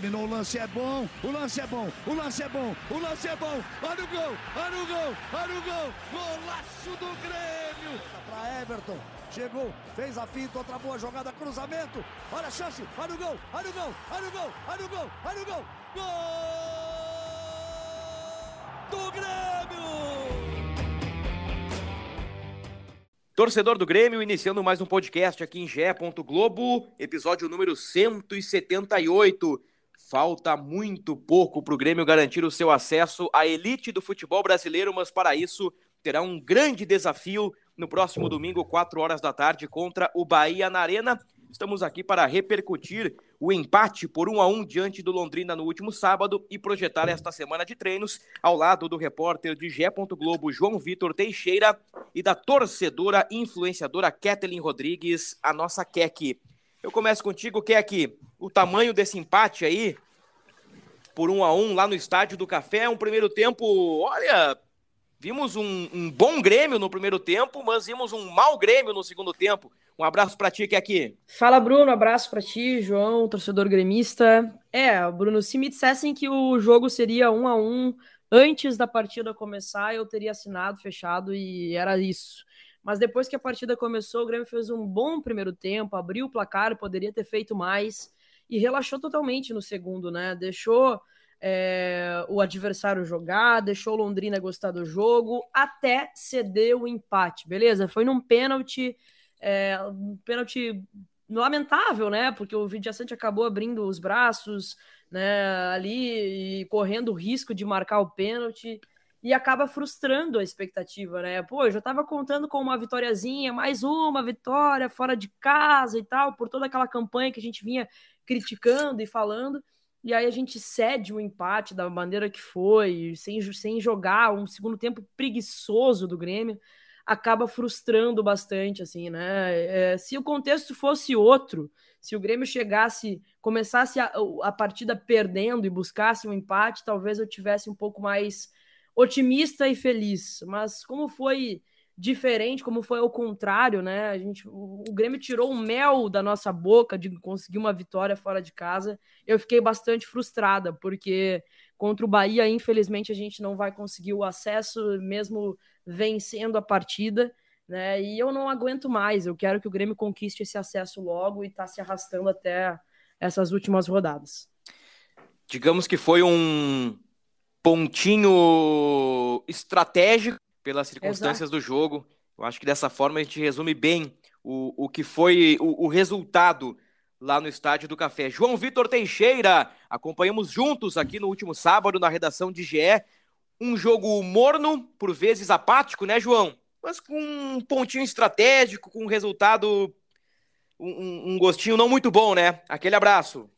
Dominou o lance, é bom, o lance é bom, o lance é bom, o lance é bom. Olha o gol, olha o gol, olha o gol. Golaço do Grêmio. Para Everton, chegou, fez a finta, outra boa jogada, cruzamento. Olha a chance, olha o gol, olha o gol, olha o gol, olha o gol, olha o gol. Gol do Grêmio! Torcedor do Grêmio, iniciando mais um podcast aqui em Gé. Globo, episódio número 178. Falta muito pouco para o Grêmio garantir o seu acesso à elite do futebol brasileiro, mas para isso terá um grande desafio no próximo domingo, 4 horas da tarde, contra o Bahia na Arena. Estamos aqui para repercutir o empate por 1 a 1 diante do Londrina no último sábado e projetar esta semana de treinos ao lado do repórter de Gé. Globo João Vitor Teixeira e da torcedora influenciadora Kathleen Rodrigues, a nossa Kek. Eu começo contigo, Kek. O tamanho desse empate aí, por 1 a 1 lá no Estádio do Café, um primeiro tempo, olha, vimos um, um bom Grêmio no primeiro tempo, mas vimos um mau Grêmio no segundo tempo. Um abraço para ti, Kek. Fala, Bruno. Abraço para ti, João, torcedor gremista. É, Bruno, se me dissessem que o jogo seria um a um antes da partida começar, eu teria assinado, fechado e era isso. Mas depois que a partida começou, o Grêmio fez um bom primeiro tempo, abriu o placar, poderia ter feito mais e relaxou totalmente no segundo, né? Deixou é, o adversário jogar, deixou Londrina gostar do jogo, até ceder o empate, beleza? Foi num pênalti, é, um pênalti lamentável, né? Porque o Vidiaçante acabou abrindo os braços, né? Ali e correndo o risco de marcar o pênalti e acaba frustrando a expectativa, né? Pô, eu já tava contando com uma vitóriazinha, mais uma vitória fora de casa e tal, por toda aquela campanha que a gente vinha criticando e falando. E aí a gente cede o empate da maneira que foi, sem, sem jogar, um segundo tempo preguiçoso do Grêmio, acaba frustrando bastante, assim, né? É, se o contexto fosse outro, se o Grêmio chegasse, começasse a, a partida perdendo e buscasse um empate, talvez eu tivesse um pouco mais otimista e feliz. Mas como foi diferente, como foi ao contrário, né? A gente, o, o Grêmio tirou o mel da nossa boca de conseguir uma vitória fora de casa. Eu fiquei bastante frustrada, porque contra o Bahia, infelizmente, a gente não vai conseguir o acesso, mesmo vencendo a partida. Né? E eu não aguento mais. Eu quero que o Grêmio conquiste esse acesso logo e está se arrastando até essas últimas rodadas. Digamos que foi um pontinho estratégico pelas circunstâncias Exato. do jogo. Eu acho que dessa forma a gente resume bem o, o que foi o, o resultado lá no Estádio do Café. João Vitor Teixeira, acompanhamos juntos aqui no último sábado na redação de GE. Um jogo morno, por vezes apático, né, João? Mas com um pontinho estratégico, com um resultado, um, um gostinho não muito bom, né? Aquele abraço.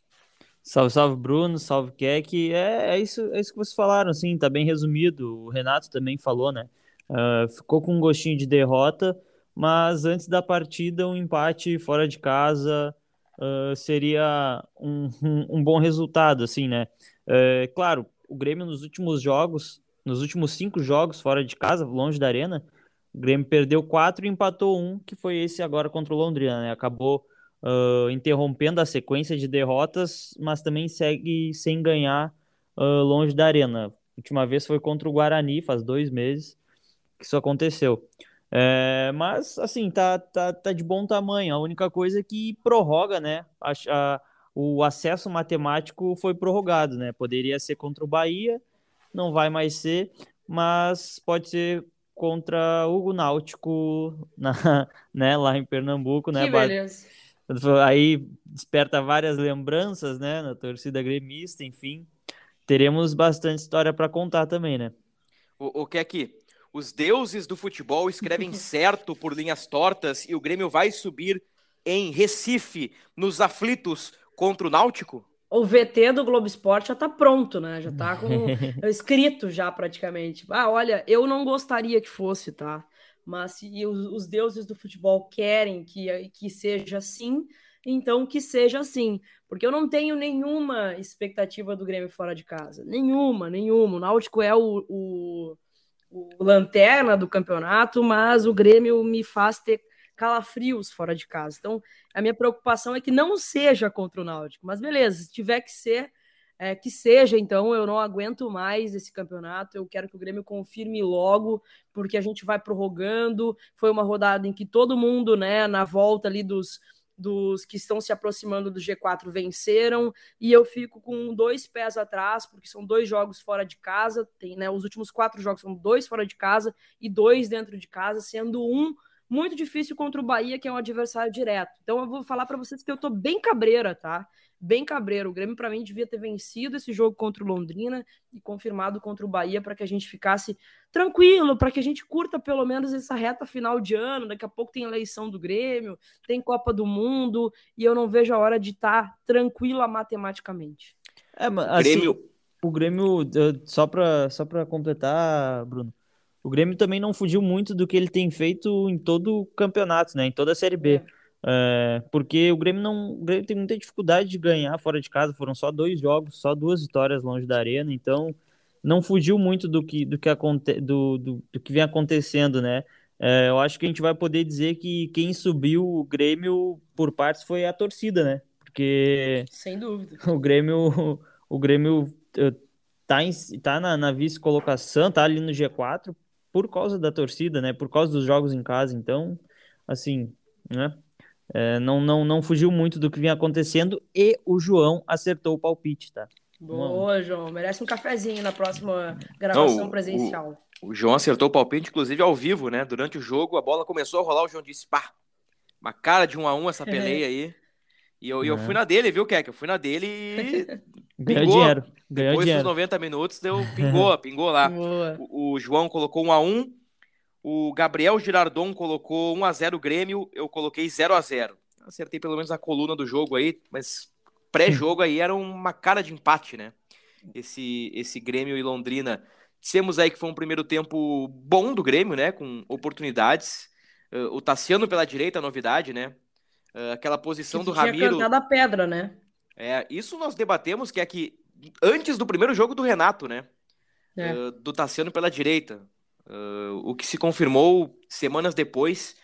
Salve, salve, Bruno, salve, Keck. É, é, isso, é isso que vocês falaram, assim, tá bem resumido. O Renato também falou, né? Uh, ficou com um gostinho de derrota, mas antes da partida, um empate fora de casa uh, seria um, um, um, bom resultado, assim, né? Uh, claro, o Grêmio nos últimos jogos, nos últimos cinco jogos fora de casa, longe da arena, o Grêmio perdeu quatro e empatou um, que foi esse agora contra o Londrina, né? Acabou uh, interrompendo a sequência de derrotas, mas também segue sem ganhar uh, longe da arena. A última vez foi contra o Guarani, faz dois meses que isso aconteceu. É, mas, assim, tá, tá, tá de bom tamanho. A única coisa é que prorroga, né? A, a, o acesso matemático foi prorrogado, né? Poderia ser contra o Bahia, não vai mais ser, mas pode ser contra o Náutico, na, né, lá em Pernambuco, né? Que beleza. Aí desperta várias lembranças, né, na torcida gremista, enfim. Teremos bastante história para contar também, né? O, o que é que os deuses do futebol escrevem certo por linhas tortas e o Grêmio vai subir em Recife, nos aflitos contra o Náutico? o VT do Globo Esporte já tá pronto, né? Já tá com escrito já praticamente. Ah, olha, eu não gostaria que fosse, tá? Mas se os, os deuses do futebol querem que, que seja assim, então que seja assim. Porque eu não tenho nenhuma expectativa do Grêmio fora de casa. Nenhuma, nenhuma. O Náutico é o, o, o lanterna do campeonato, mas o Grêmio me faz ter calafrios fora de casa. Então, a minha preocupação é que não seja contra o Náutico. Mas beleza, se tiver que ser, é, que seja, então eu não aguento mais esse campeonato. Eu quero que o Grêmio confirme logo, porque a gente vai prorrogando. Foi uma rodada em que todo mundo, né, na volta ali dos dos que estão se aproximando do G4 venceram e eu fico com dois pés atrás porque são dois jogos fora de casa tem né os últimos quatro jogos são dois fora de casa e dois dentro de casa sendo um muito difícil contra o Bahia, que é um adversário direto. Então eu vou falar para vocês que eu tô bem cabreira, tá? Bem cabreiro. O Grêmio para mim devia ter vencido esse jogo contra o Londrina e confirmado contra o Bahia para que a gente ficasse tranquilo, para que a gente curta pelo menos essa reta final de ano. Daqui a pouco tem eleição do Grêmio, tem Copa do Mundo e eu não vejo a hora de estar tá tranquila matematicamente. É, mas assim, Grêmio... o Grêmio só para só para completar, Bruno o Grêmio também não fugiu muito do que ele tem feito em todo o campeonato, né? Em toda a Série B. É. É, porque o Grêmio não o Grêmio tem muita dificuldade de ganhar fora de casa, foram só dois jogos, só duas vitórias longe da arena, então não fugiu muito do que, do que, aconte, do, do, do que vem acontecendo, né? É, eu acho que a gente vai poder dizer que quem subiu o Grêmio por partes foi a torcida, né? Porque sem dúvida o Grêmio o Grêmio eh, tá, em, tá na, na vice-colocação, tá ali no G4 por causa da torcida, né? Por causa dos jogos em casa. Então, assim, né? É, não, não, não fugiu muito do que vinha acontecendo e o João acertou o palpite, tá? Boa, João. Merece um cafezinho na próxima gravação não, o, presencial. O, o, João acertou o palpite, inclusive ao vivo, né? Durante o jogo, a bola começou a rolar, o João disse, pá, uma cara de um a um essa peleia aí. E eu, é. eu fui na dele, viu, Keck? Eu fui na dele e. Ganhou dinheiro. Ganhou Depois dinheiro. dos 90 minutos, deu, pingou, pingou lá. O, o, João colocou 1 a 1 O Gabriel Girardon colocou 1 a 0 Grêmio. Eu coloquei 0 a 0 Acertei pelo menos a coluna do jogo aí, mas pré-jogo aí era uma cara de empate, né? Esse, esse Grêmio e Londrina. Dissemos aí que foi um primeiro tempo bom do Grêmio, né? Com oportunidades. Uh, o Tassiano pela direita, novidade, né? Uh, aquela posição que do tinha Ramiro. Tinha a pedra, né? É, isso nós debatemos que é que antes do primeiro jogo do Renato, né? É. Uh, do Tassiano pela direita. Uh, o que se confirmou semanas depois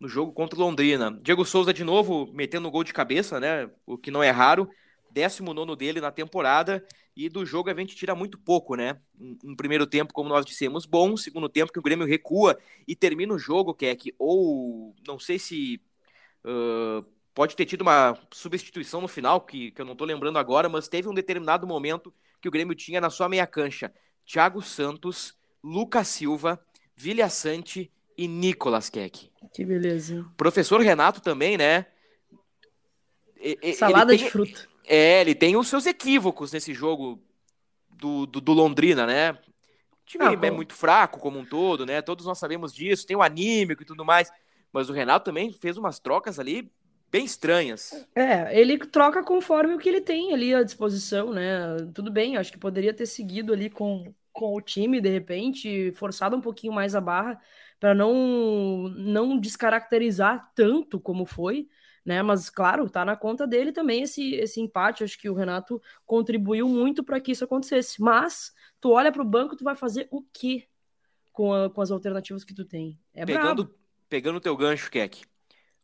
no jogo contra o Londrina. Diego Souza de novo metendo gol de cabeça, né? O que não é raro. 19 dele na temporada. E do jogo a gente tira muito pouco, né? Um, um, primeiro tempo, como nós dissemos, bom. Segundo tempo, que o Grêmio recua e termina o jogo, que, ou não sei se Uh, pode ter tido uma substituição no final, que, que eu não estou lembrando agora, mas teve um determinado momento que o Grêmio tinha na sua meia cancha Thiago Santos, Lucas Silva, Vilha Sante e Nicolas Keck. Que beleza. Professor Renato também, né? Salada tem, de fruta. É, ele tem os seus equívocos nesse jogo do, do, do Londrina, né? O time ah, é muito fraco como um todo, né? Todos nós sabemos disso, tem o anímico e tudo mais. Mas o Renato também fez umas trocas ali bem estranhas. É, ele troca conforme o que ele tem ali à disposição, né? Tudo bem, acho que poderia ter seguido ali com, com o time, de repente, forçado um pouquinho mais a barra para não, não descaracterizar tanto como foi, né? Mas claro, tá na conta dele também esse, esse empate. Acho que o Renato contribuiu muito para que isso acontecesse. Mas tu olha para o banco, tu vai fazer o quê com, a, com as alternativas que tu tem? É pegando, brabo pegando o teu gancho, Keck,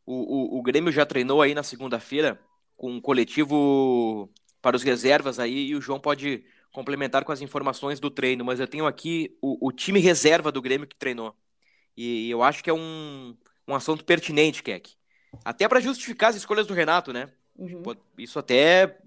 o, o, o Grêmio já treinou aí na segunda-feira com um coletivo para os reservas aí e o João pode complementar com as informações do treino, mas eu tenho aqui o, o time reserva do Grêmio que treinou. E, eu acho que é um, um assunto pertinente, Keck. Até para justificar as escolhas do Renato, né? Uhum. Isso até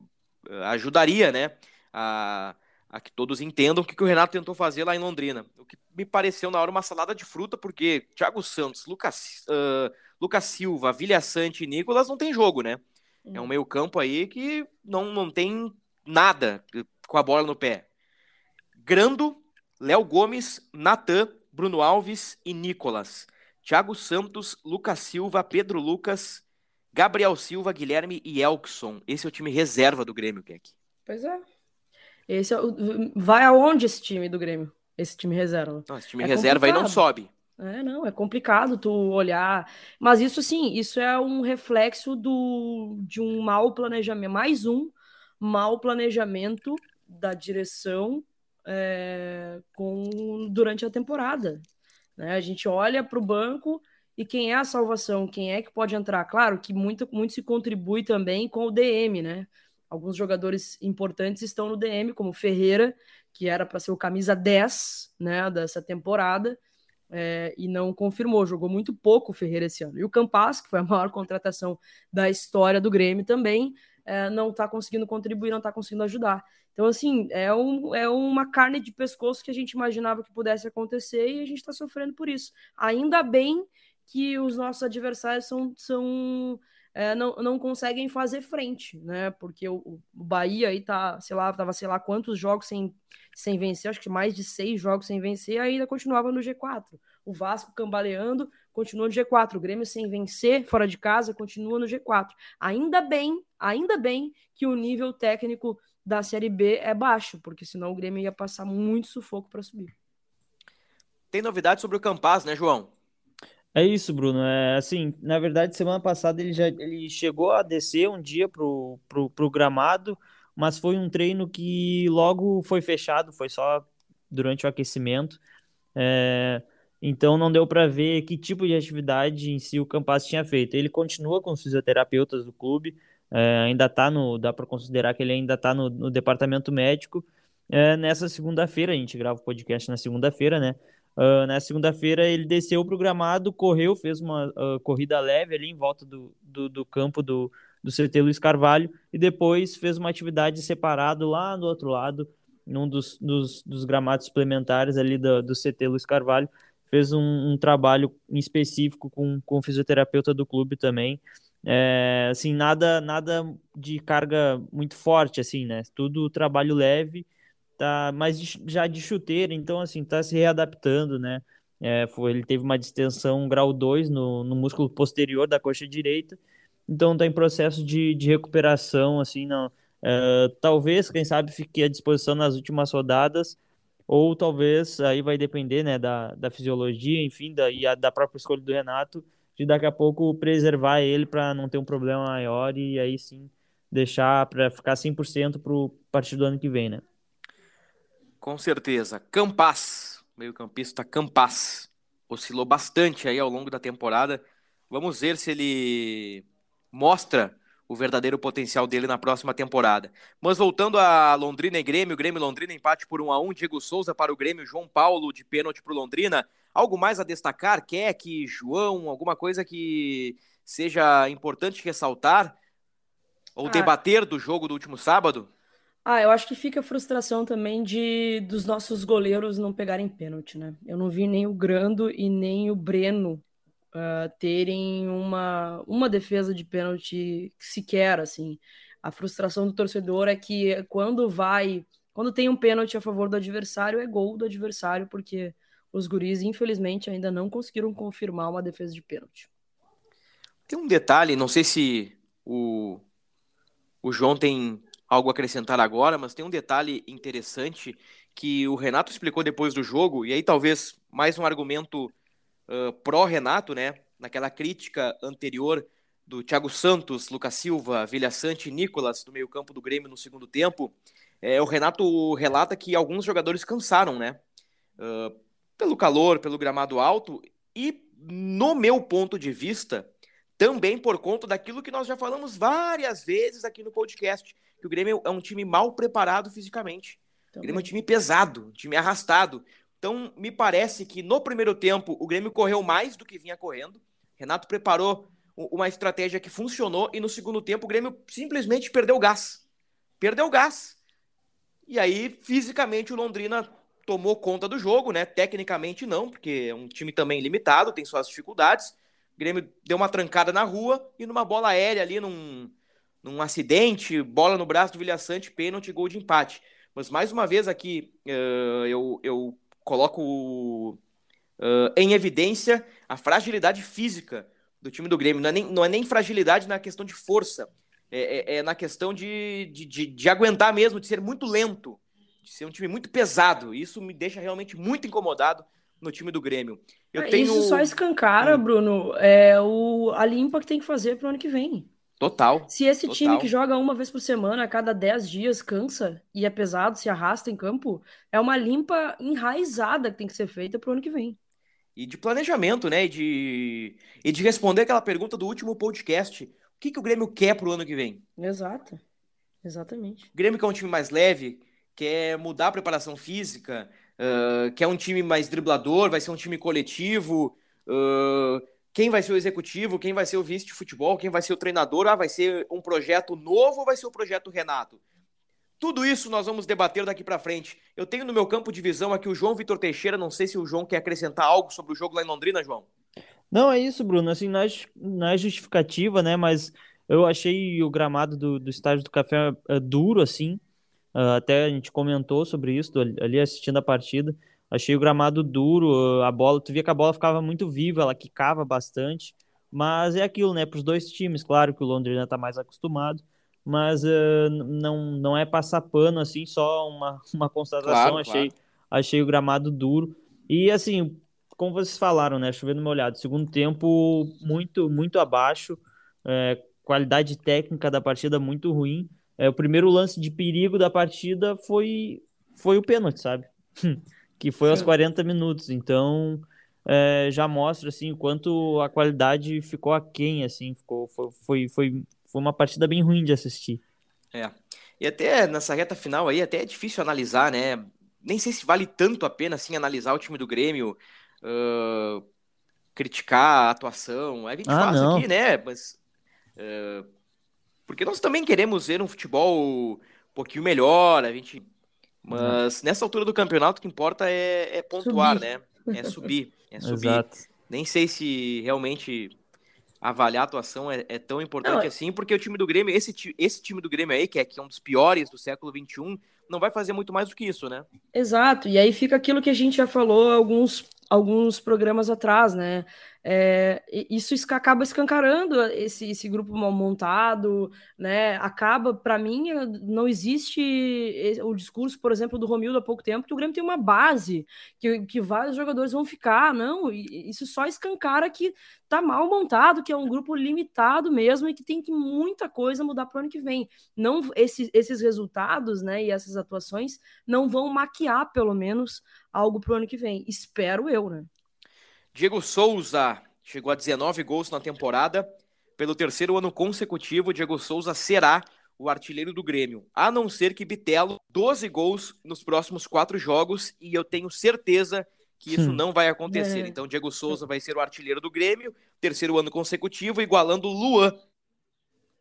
eh, ajudaria, né? A, a que todos entendam o que, que o Renato tentou fazer lá em Londrina. O que me pareceu na hora uma salada de fruta, porque Thiago Santos, Lucas, uh, Lucas Silva, Vilha Sante e Nicolas não tem jogo, né? É um meio campo aí que não, não tem nada com a bola no pé. Grando, Léo Gomes, Natan, Bruno Alves e Nicolas. Thiago Santos, Lucas Silva, Pedro Lucas, Gabriel Silva, Guilherme e Elkson. Esse é o time reserva do Grêmio, Keck. Pois é. Esse é o... Vai aonde esse time do Grêmio? Esse time reserva? Não, esse time é reserva complicado. aí não sobe. É, não, é complicado tu olhar. Mas isso sim, isso é um reflexo do, de um mau planejamento. Mais um mau planejamento da direção é, com, durante a temporada. Né? A gente olha para o banco e quem é a salvação, quem é que pode entrar. Claro que muito, muito se contribui também com o DM, né? Alguns jogadores importantes estão no DM, como Ferreira, que era para ser o camisa 10 né, dessa temporada é, e não confirmou, jogou muito pouco o Ferreira esse ano. E o Campas, que foi a maior contratação da história do Grêmio também, é, não está conseguindo contribuir, não está conseguindo ajudar. Então, assim, é, um, é uma carne de pescoço que a gente imaginava que pudesse acontecer e a gente está sofrendo por isso. Ainda bem que os nossos adversários são, são é, não, não conseguem fazer frente, né? Porque o, o Bahia aí tá, sei lá, tava sei lá quantos jogos sem sem vencer, acho que mais de seis jogos sem vencer, ainda continuava no G4. O Vasco cambaleando, continua no G4. O Grêmio sem vencer, fora de casa, continua no G4. Ainda bem, ainda bem que o nível técnico da Série B é baixo, porque senão o Grêmio ia passar muito sufoco para subir. Tem novidade sobre o Campaz, né, João? É isso, Bruno. É assim, na verdade, semana passada ele já ele chegou a descer um dia pro, pro, pro gramado, mas foi um treino que logo foi fechado, foi só durante o aquecimento. É, então não deu para ver que tipo de atividade em si o Campas tinha feito. Ele continua com os fisioterapeutas do clube, é, ainda está no, dá para considerar que ele ainda está no, no, departamento médico. É, nessa segunda-feira, a gente grava o podcast na segunda-feira, né? Uh, na segunda-feira ele desceu o gramado, correu, fez uma uh, corrida leve ali em volta do, do, do campo do, do CT Luiz Carvalho e depois fez uma atividade separado lá do outro lado, num dos, dos, dos gramados suplementares ali do, do CT Luiz Carvalho. Fez um, um, trabalho em específico com, com o fisioterapeuta do clube também. É, assim, nada, nada de carga muito forte, assim, né? Tudo trabalho leve, tá, mas já de chuteira, então, assim, tá se readaptando, né? É, foi, ele teve uma distensão grau 2 no, no músculo posterior da coxa direita, então está em processo de, de recuperação, assim, não. Uh, talvez, quem sabe, fique à disposição nas últimas rodadas, ou talvez aí vai depender, né, da, da fisiologia, enfim, da, e a, da própria escolha do Renato, de daqui a pouco preservar ele para não ter um problema maior e aí sim deixar para ficar 100% para o partido do ano que vem, né? Com certeza. Campas, meio-campista Campas, oscilou bastante aí ao longo da temporada. Vamos ver se ele mostra o verdadeiro potencial dele na próxima temporada. Mas voltando a Londrina e Grêmio, Grêmio e Londrina empate por 1 a 1, Diego Souza para o Grêmio, João Paulo de pênalti para o Londrina. Algo mais a destacar? Quer que João, alguma coisa que seja importante ressaltar ou ah. debater do jogo do último sábado? Ah, eu acho que fica a frustração também de dos nossos goleiros não pegarem pênalti, né? Eu não vi nem o Grando e nem o Breno uh, terem uma, uma defesa de pênalti sequer, assim. A frustração do torcedor é que quando vai, quando tem um pênalti a favor do adversário, é gol do adversário, porque os guris, infelizmente, ainda não conseguiram confirmar uma defesa de pênalti. Tem um detalhe, não sei se o, o João tem algo a acrescentar agora, mas tem um detalhe interessante que o Renato explicou depois do jogo, e aí talvez mais um argumento uh, pró-Renato, né? Naquela crítica anterior do Thiago Santos, Lucas Silva, Vilha Sante e Nicolas do meio-campo do Grêmio no segundo tempo, é, o Renato relata que alguns jogadores cansaram, né? Uh, pelo calor, pelo gramado alto e, no meu ponto de vista, também por conta daquilo que nós já falamos várias vezes aqui no podcast, que o Grêmio é um time mal preparado fisicamente. Também. O Grêmio é um time pesado, um time arrastado. Então, me parece que no primeiro tempo o Grêmio correu mais do que vinha correndo. Renato preparou uma estratégia que funcionou e no segundo tempo o Grêmio simplesmente perdeu gás. Perdeu gás. E aí, fisicamente, o Londrina tomou conta do jogo, né? Tecnicamente não, porque é um time também limitado, tem suas dificuldades. O Grêmio deu uma trancada na rua e numa bola aérea ali, num, num acidente, bola no braço do Vilhaçante, pênalti, gol de empate. Mas mais uma vez aqui, uh, eu, eu coloco uh, em evidência a fragilidade física do time do Grêmio. Não é nem, não é nem fragilidade na questão de força. é, é, é na questão de, de, de, de, aguentar mesmo, de ser muito lento, de ser um time muito pesado. Isso me deixa realmente muito incomodado no time do Grêmio. Eu é, tenho... Isso só escancara, hum. Bruno, é o, a limpa que tem que fazer para o ano que vem. Total. Se esse total. time que joga uma vez por semana, a cada 10 dias, cansa e é pesado, se arrasta em campo, é uma limpa enraizada que tem que ser feita para o ano que vem. E de planejamento, né? E de, e de responder aquela pergunta do último podcast. O que, que o Grêmio quer para o ano que vem? Exato. Exatamente. O Grêmio quer um time mais leve, quer mudar a preparação física, uh, quer um time mais driblador, vai ser um time coletivo. Uh, quem vai ser o executivo, quem vai ser o vice de futebol, quem vai ser o treinador, ah, vai ser um projeto novo ou vai ser o projeto Renato? Tudo isso nós vamos debater daqui para frente. Eu tenho no meu campo de visão aqui o João Vitor Teixeira, não sei se o João quer acrescentar algo sobre o jogo lá em Londrina, João. Não, é isso, Bruno, assim, não é, não é justificativa, né, mas eu achei o gramado do, do estádio do Café uh, duro, assim, uh, até a gente comentou sobre isso ali assistindo a partida, Achei o gramado duro, a bola, tu via que a bola ficava muito viva, ela quicava bastante, mas é aquilo, né, para os dois times, claro que o Londrina está mais acostumado, mas uh, não, não é passar pano, assim, só uma, uma constatação, claro, achei, claro. achei o gramado duro, e assim, como vocês falaram, né, chovendo molhado, segundo tempo muito, muito abaixo, é, qualidade técnica da partida muito ruim, é, o primeiro lance de perigo da partida foi, foi o pênalti, sabe? que foi Sim. aos 40 minutos. Então, é, já mostra assim o quanto a qualidade ficou aquém, assim, ficou foi, foi, foi, foi uma partida bem ruim de assistir. É. E até nessa reta final aí, até é difícil analisar, né? Nem sei se vale tanto a pena assim analisar o time do Grêmio, uh, criticar a atuação. A gente ah, faz não. aqui, né? Mas uh, porque nós também queremos ver um futebol um pouquinho melhor, a gente mas nessa altura do campeonato, o que importa é, é pontuar, subir. né? É subir. É subir. Exato. Nem sei se realmente avaliar a atuação é, é tão importante não, é assim, porque o time do Grêmio, esse, esse time do Grêmio aí, que é, que é um dos piores do século XXI, não vai fazer muito mais do que isso, né? Exato. E aí fica aquilo que a gente já falou alguns, alguns programas atrás, né? É, isso acaba escancarando esse, esse grupo mal montado, né? Acaba, para mim, não existe o discurso, por exemplo, do Romildo há pouco tempo, que o Grêmio tem uma base, que, que vários jogadores vão ficar, não. Isso só escancara que tá mal montado, que é um grupo limitado mesmo e que tem que muita coisa mudar para o ano que vem. Não esses, esses resultados, né? E essas atuações não vão maquiar, pelo menos, algo para o ano que vem. Espero eu, né? Diego Souza chegou a 19 gols na temporada. Pelo terceiro ano consecutivo, Diego Souza será o artilheiro do Grêmio. A não ser que Bitelo 12 gols nos próximos quatro jogos e eu tenho certeza que isso hum. não vai acontecer. É. Então, Diego Souza vai ser o artilheiro do Grêmio, terceiro ano consecutivo, igualando Luan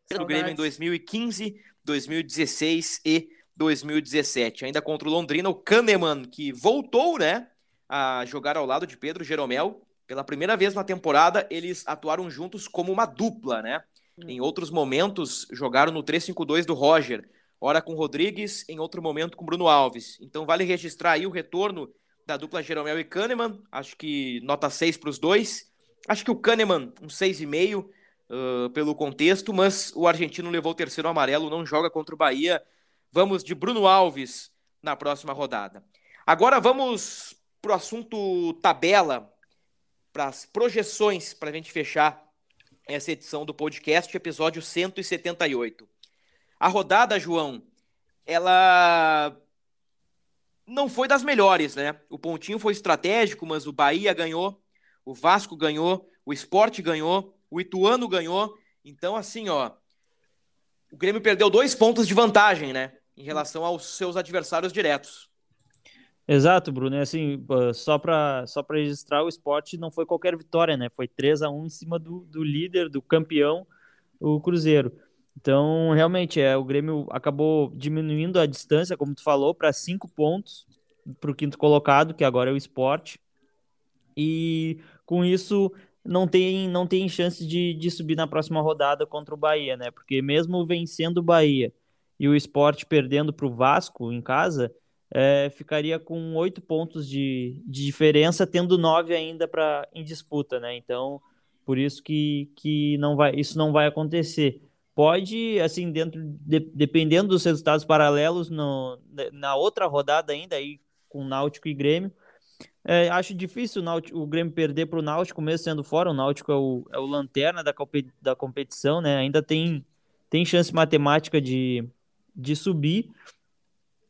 do Grêmio em 2015, 2016 e 2017. Ainda contra o Londrina, o Kahneman, que voltou, né, a jogar ao lado de Pedro Jeromel, pela primeira vez na temporada, eles atuaram juntos como uma dupla, né? Hum. Em outros momentos, jogaram no 3-5-2 do Roger, ora com Rodrigues, em outro momento com Bruno Alves. Então vale registrar aí o retorno da dupla Jeromel e Kahneman, acho que nota 6 para os dois. Acho que o Kahneman, um 6,5 uh, pelo contexto, mas o argentino levou o terceiro amarelo, não joga contra o Bahia. Vamos de Bruno Alves na próxima rodada. Agora vamos para o assunto tabela, para as projeções, para a gente fechar essa edição do podcast, episódio 178. A rodada, João, ela não foi das melhores, né? O pontinho foi estratégico, mas o Bahia ganhou, o Vasco ganhou, o Esporte ganhou, o Ituano ganhou. Então, assim, ó, o Grêmio perdeu dois pontos de vantagem, né? Em relação aos seus adversários diretos. Exato, Bruno. E assim, só para só registrar, o esporte não foi qualquer vitória, né? Foi 3 a 1 em cima do, do líder, do campeão, o Cruzeiro. Então, realmente, é, o Grêmio acabou diminuindo a distância, como tu falou, para cinco pontos para o quinto colocado, que agora é o esporte. E com isso não tem, não tem chance de, de subir na próxima rodada contra o Bahia, né? Porque mesmo vencendo o Bahia e o esporte perdendo para o Vasco em casa, é, ficaria com oito pontos de, de diferença, tendo nove ainda para em disputa, né? Então, por isso que, que não vai, isso não vai acontecer. pode, assim, dentro, de, dependendo dos resultados paralelos no, na outra rodada ainda, aí com Náutico e Grêmio, é, acho difícil o, Náutico, o Grêmio perder para o Náutico, mesmo sendo fora. O Náutico é o, é o lanterna da, da competição, né? Ainda tem, tem chance matemática de, de subir,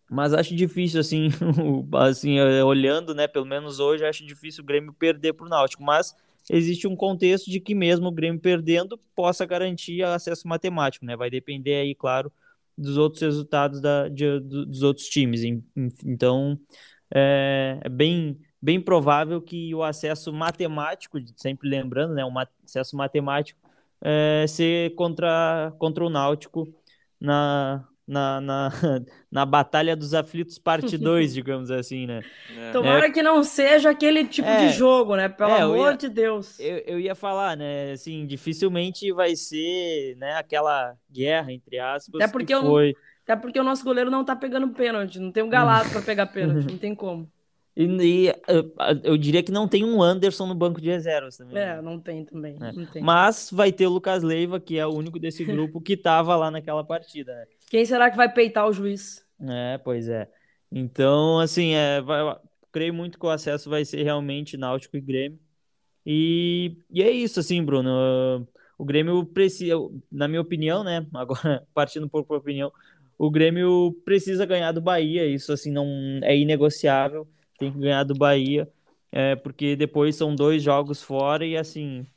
mas acho difícil, assim, assim, é, olhando, né? Pelo menos hoje, acho difícil o Grêmio perder para o Náutico. Mas existe um contexto de que mesmo o Grêmio perdendo, possa garantir acesso matemático, né? Vai depender aí, claro, dos outros resultados da, de, dos outros times. Então, é, é bem bem provável que o acesso matemático, sempre lembrando, né, um acesso matemático, é, ser contra, contra o Náutico na, na, na, na Batalha dos Aflitos, parte 2, digamos assim, né? É. Tomara é, que não seja aquele tipo é, de jogo, né? Pelo é, amor ia, de Deus. Eu, eu ia falar, né? Assim, dificilmente vai ser né, aquela guerra, entre aspas, até porque foi... Eu, até porque o nosso goleiro não tá pegando pênalti, não tem um galato para pegar pênalti, não tem como. E, e eu, eu, diria que não tem um Anderson no banco de reservas também. É, não tem também. É. Não tem. Mas vai ter o Lucas Leiva, que é o único desse grupo que estava lá naquela partida, né? Quem será que vai peitar o juiz? É, pois é. Então, assim, é, vai, creio muito que o acesso vai ser realmente Náutico e Grêmio. E, e é isso, assim, Bruno. O Grêmio precisa, na minha opinião, né? Agora, partindo um pouco para opinião, o Grêmio precisa ganhar do Bahia. Isso, assim, não é inegociável tem que ganhar do Bahia, é, porque depois são dois jogos fora e assim,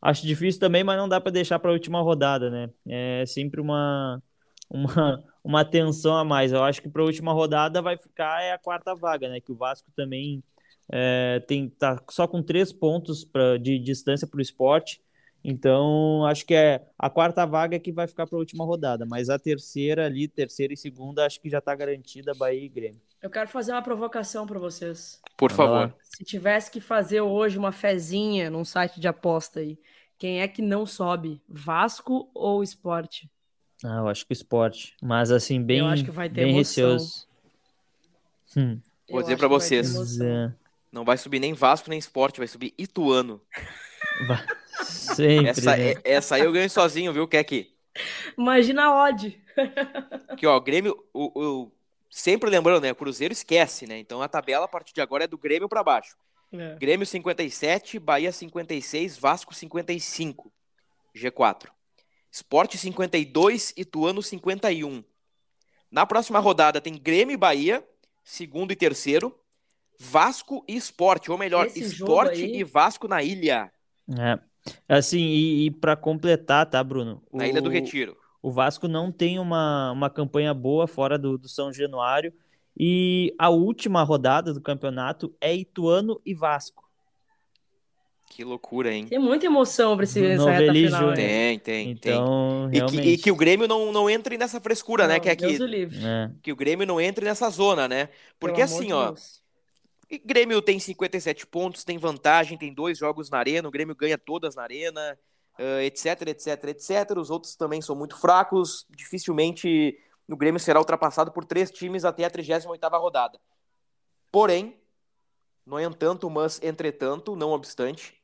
acho difícil também, mas não dá para deixar para a última rodada, né? É sempre uma, uma, uma tensão a mais. Eu acho que para a última rodada vai ficar é a quarta vaga, né? Que o Vasco também é, tem tá só com três pontos pra, de distância para o esporte. Então, acho que é a quarta vaga que vai ficar para a última rodada, mas a terceira ali, terceira e segunda, acho que já está garantida Bahia e Grêmio. Eu quero fazer uma provocação para vocês. Por favor. Se tivesse que fazer hoje uma fezinha num site de aposta aí, quem é que não sobe? Vasco ou Esporte? Ah, eu acho que Esporte, mas assim bem, eu acho que vai ter bem receoso. Hum. Vou dizer para vocês, é. não vai subir nem Vasco nem Esporte, vai subir Ituano. Sempre. Essa, né? essa aí eu ganho sozinho, viu, Kek? Imagina a odd. Aqui, ó, Grêmio, o, o, sempre lembrando, né? O Cruzeiro esquece, né? Então a tabela a partir de agora é do Grêmio para baixo. É. Grêmio 57, Bahia 56, Vasco 55. G4. Esporte 52, Ituano 51. Na próxima rodada tem Grêmio e Bahia, segundo e terceiro. Vasco e Esporte, ou melhor, Esporte e Vasco na ilha. É. Assim, e, e para completar, tá, Bruno? Na o, Ilha do Retiro. O Vasco não tem uma, uma campanha boa fora do, do São Januário. E a última rodada do campeonato é Ituano e Vasco. Que loucura, hein? Tem muita emoção pra esse essa reta final. Tem, tem, então, tem. Realmente... E, que, e que o Grêmio não, não entre nessa frescura, né, não, né? Que, é que, é. que o Grêmio não entre nessa zona, né? Porque assim, ó, Deus. E Grêmio tem 57 pontos, tem vantagem, tem dois jogos na arena, o Grêmio ganha todas na arena, uh, etc, etc, etc. Os outros também são muito fracos, dificilmente o Grêmio será ultrapassado por três times até a 38ª rodada. Porém, no entanto, mas entretanto, não obstante,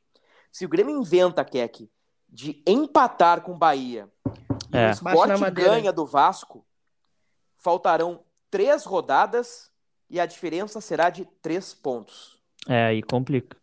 se o Grêmio inventa, Keck, de empatar com o Bahia e é. o Sport ganha do Vasco, faltarão três rodadas e a diferença será de três pontos. É, aí complica.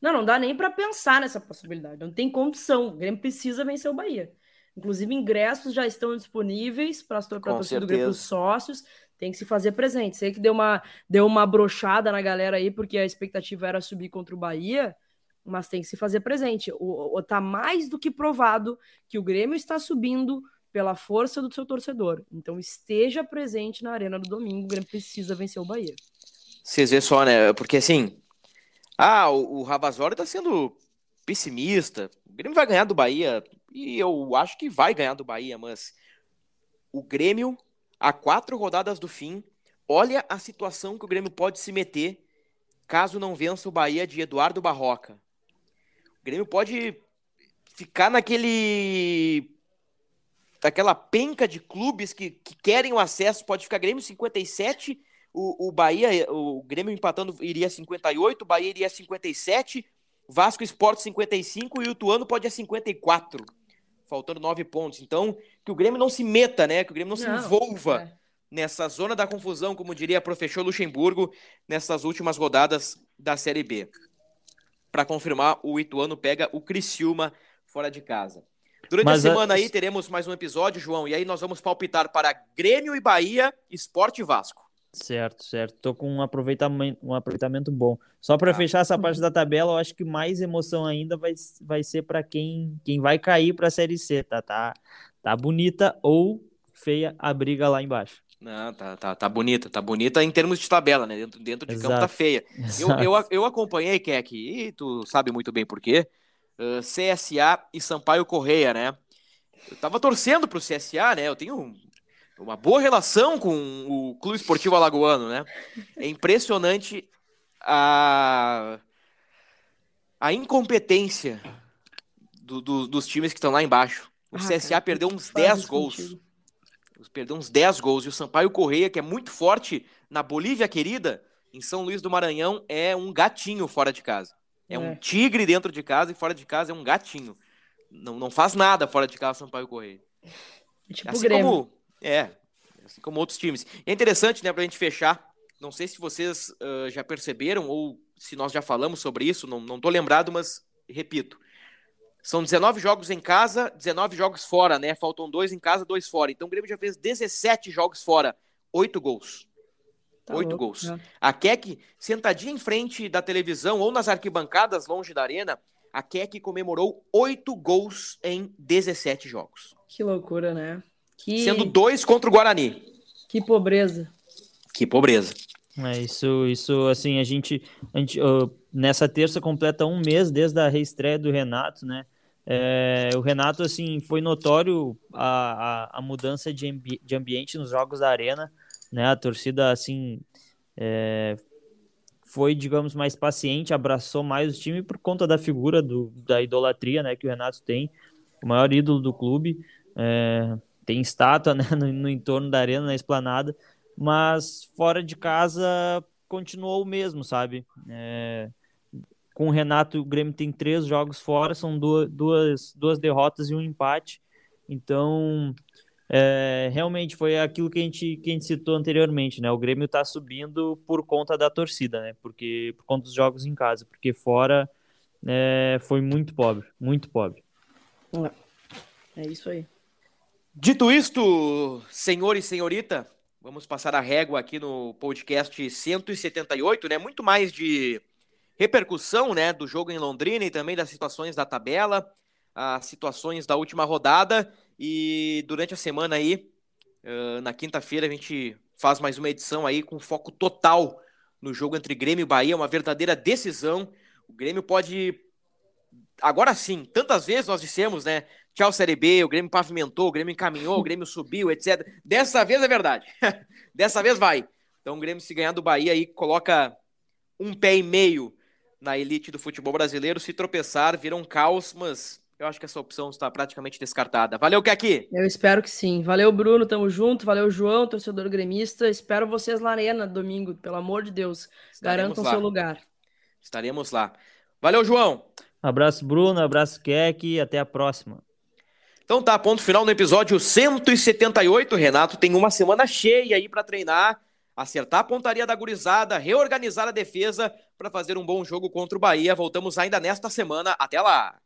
Não, não dá nem para pensar nessa possibilidade. Não tem condição. O Grêmio precisa vencer o Bahia. Inclusive, ingressos já estão disponíveis para a torcida do Grêmio sócios. Tem que se fazer presente. Sei que deu uma, deu uma brochada na galera aí, porque a expectativa era subir contra o Bahia, mas tem que se fazer presente. O, o, tá mais do que provado que o Grêmio está subindo pela força do seu torcedor. Então esteja presente na arena do domingo, o Grêmio precisa vencer o Bahia. Vocês vê só, né? Porque assim, ah, o, o Ravazoli tá sendo pessimista. O Grêmio vai ganhar do Bahia e eu acho que vai ganhar do Bahia, mas o Grêmio a quatro rodadas do fim, olha a situação que o Grêmio pode se meter caso não vença o Bahia de Eduardo Barroca. O Grêmio pode ficar naquele daquela penca de clubes que, que querem o acesso, pode ficar Grêmio 57, o, o Bahia, o Grêmio empatando iria 58, o Bahia iria 57, Vasco Esporte 55 e o Tuano pode ir 54. faltando nove pontos. Então, que o Grêmio não se meta, né? Que o Grêmio não, Não, se envolva é. nessa zona da confusão, como diria a professor Luxemburgo, nessas últimas rodadas da Série B. Para confirmar, o Ituano pega o Criciúma fora de casa. Durante Mas a a- semana aí teremos mais um episódio, João, e aí nós vamos palpitar para Grêmio e Bahia, Esporte e Vasco. Certo, certo. Tô com um aproveitamento, um aproveitamento bom. Só para Tá. fechar essa parte da tabela, eu acho que mais emoção ainda vai, vai ser para quem, quem vai cair para a Série C, tá? Tá, tá bonita ou feia a briga lá embaixo. Não, tá, tá, tá bonita, tá bonita em termos de tabela, né? Dentro, dentro de campo tá Exato. feia. Eu, Exato. eu, eu acompanhei, Keck, e tu sabe muito bem por quê. uh, CSA e Sampaio Correia, né? Eu tava torcendo pro CSA, né? Eu tenho um- uma boa relação com o Clube Esportivo Alagoano, né? É impressionante a, a incompetência do- do- dos times que estão lá embaixo. O Ah, CSA cara, perdeu uns faz 10 isso gols. contigo? Perdeu uns 10 gols. E o Sampaio Correia, que é muito forte na Bolívia querida, em São Luís do Maranhão, é um gatinho fora de casa. É, um É. tigre dentro de casa e fora de casa é um gatinho. Não, não faz nada fora de casa o Sampaio Correia. É tipo Assim Grêmio. como. É, assim como outros times. E é interessante, né, pra gente fechar. Não sei se vocês ah, já perceberam ou se nós já falamos sobre isso, não, não tô lembrado, mas repito. São 19 jogos em casa, 19 jogos fora, né? Faltam dois em casa, dois fora. Então o Grêmio já fez 17 jogos fora, 8 gols. Tá Oito louco, gols. né? A Keck, sentadinha em frente da televisão ou nas arquibancadas longe da arena, a Keck comemorou 8 gols em 17 jogos. Que loucura, né? Que, Sendo dois contra o Guarani. que pobreza. Que pobreza. É, isso, isso, assim, a gente, a gente ah, nessa terça completa um mês desde a reestreia do Renato, né? É, o Renato, assim, foi notório a, a, a mudança de, ambi de ambiente nos jogos da Arena, né? A torcida, assim, é, foi, digamos, mais paciente, abraçou mais o time por conta da figura do, da idolatria, né? Que o Renato tem, o maior ídolo do clube, é, tem estátua, né? No, no entorno da Arena, na esplanada, mas fora de casa continuou o mesmo, sabe? É, com o Renato, o Grêmio tem três jogos fora, são duas, duas, duas derrotas e um empate. Então, é, realmente foi aquilo que a, gente, que a gente citou anteriormente, né? O Grêmio tá subindo por conta da torcida, né? Porque, por conta dos jogos em casa, porque fora é, foi muito pobre, muito pobre. É isso aí. Dito isto, senhor e senhorita, vamos passar a régua aqui no podcast 178, né? Muito mais de repercussão, né, do jogo em Londrina e também das situações da tabela, as situações da última rodada e durante a semana aí, na quinta-feira a gente faz mais uma edição aí com foco total no jogo entre Grêmio e Bahia, uma verdadeira decisão. O Grêmio pode agora sim, tantas vezes nós dissemos, né? Tchau, Série B, o Grêmio pavimentou, o Grêmio encaminhou, o Grêmio subiu, etc. Dessa vez é verdade. Dessa vez vai. Então o Grêmio, se ganhar do Bahia, aí coloca um pé e meio na elite do futebol brasileiro. Se tropeçar, vira um caos, mas eu acho que essa opção está praticamente descartada. Valeu, Kaki! Eu espero que sim. Valeu, Bruno, tamo junto. Valeu, João, torcedor gremista. Espero vocês na arena domingo, pelo amor de Deus. Estaremos Garantam lá. seu lugar. Estaremos lá. Valeu, João! Abraço, Bruno, abraço, Keck, e até a próxima. Então tá, ponto final no episódio 178. Renato tem uma semana cheia aí para treinar, acertar a pontaria da gurizada, reorganizar a defesa para fazer um bom jogo contra o Bahia. Voltamos ainda nesta semana. Até lá!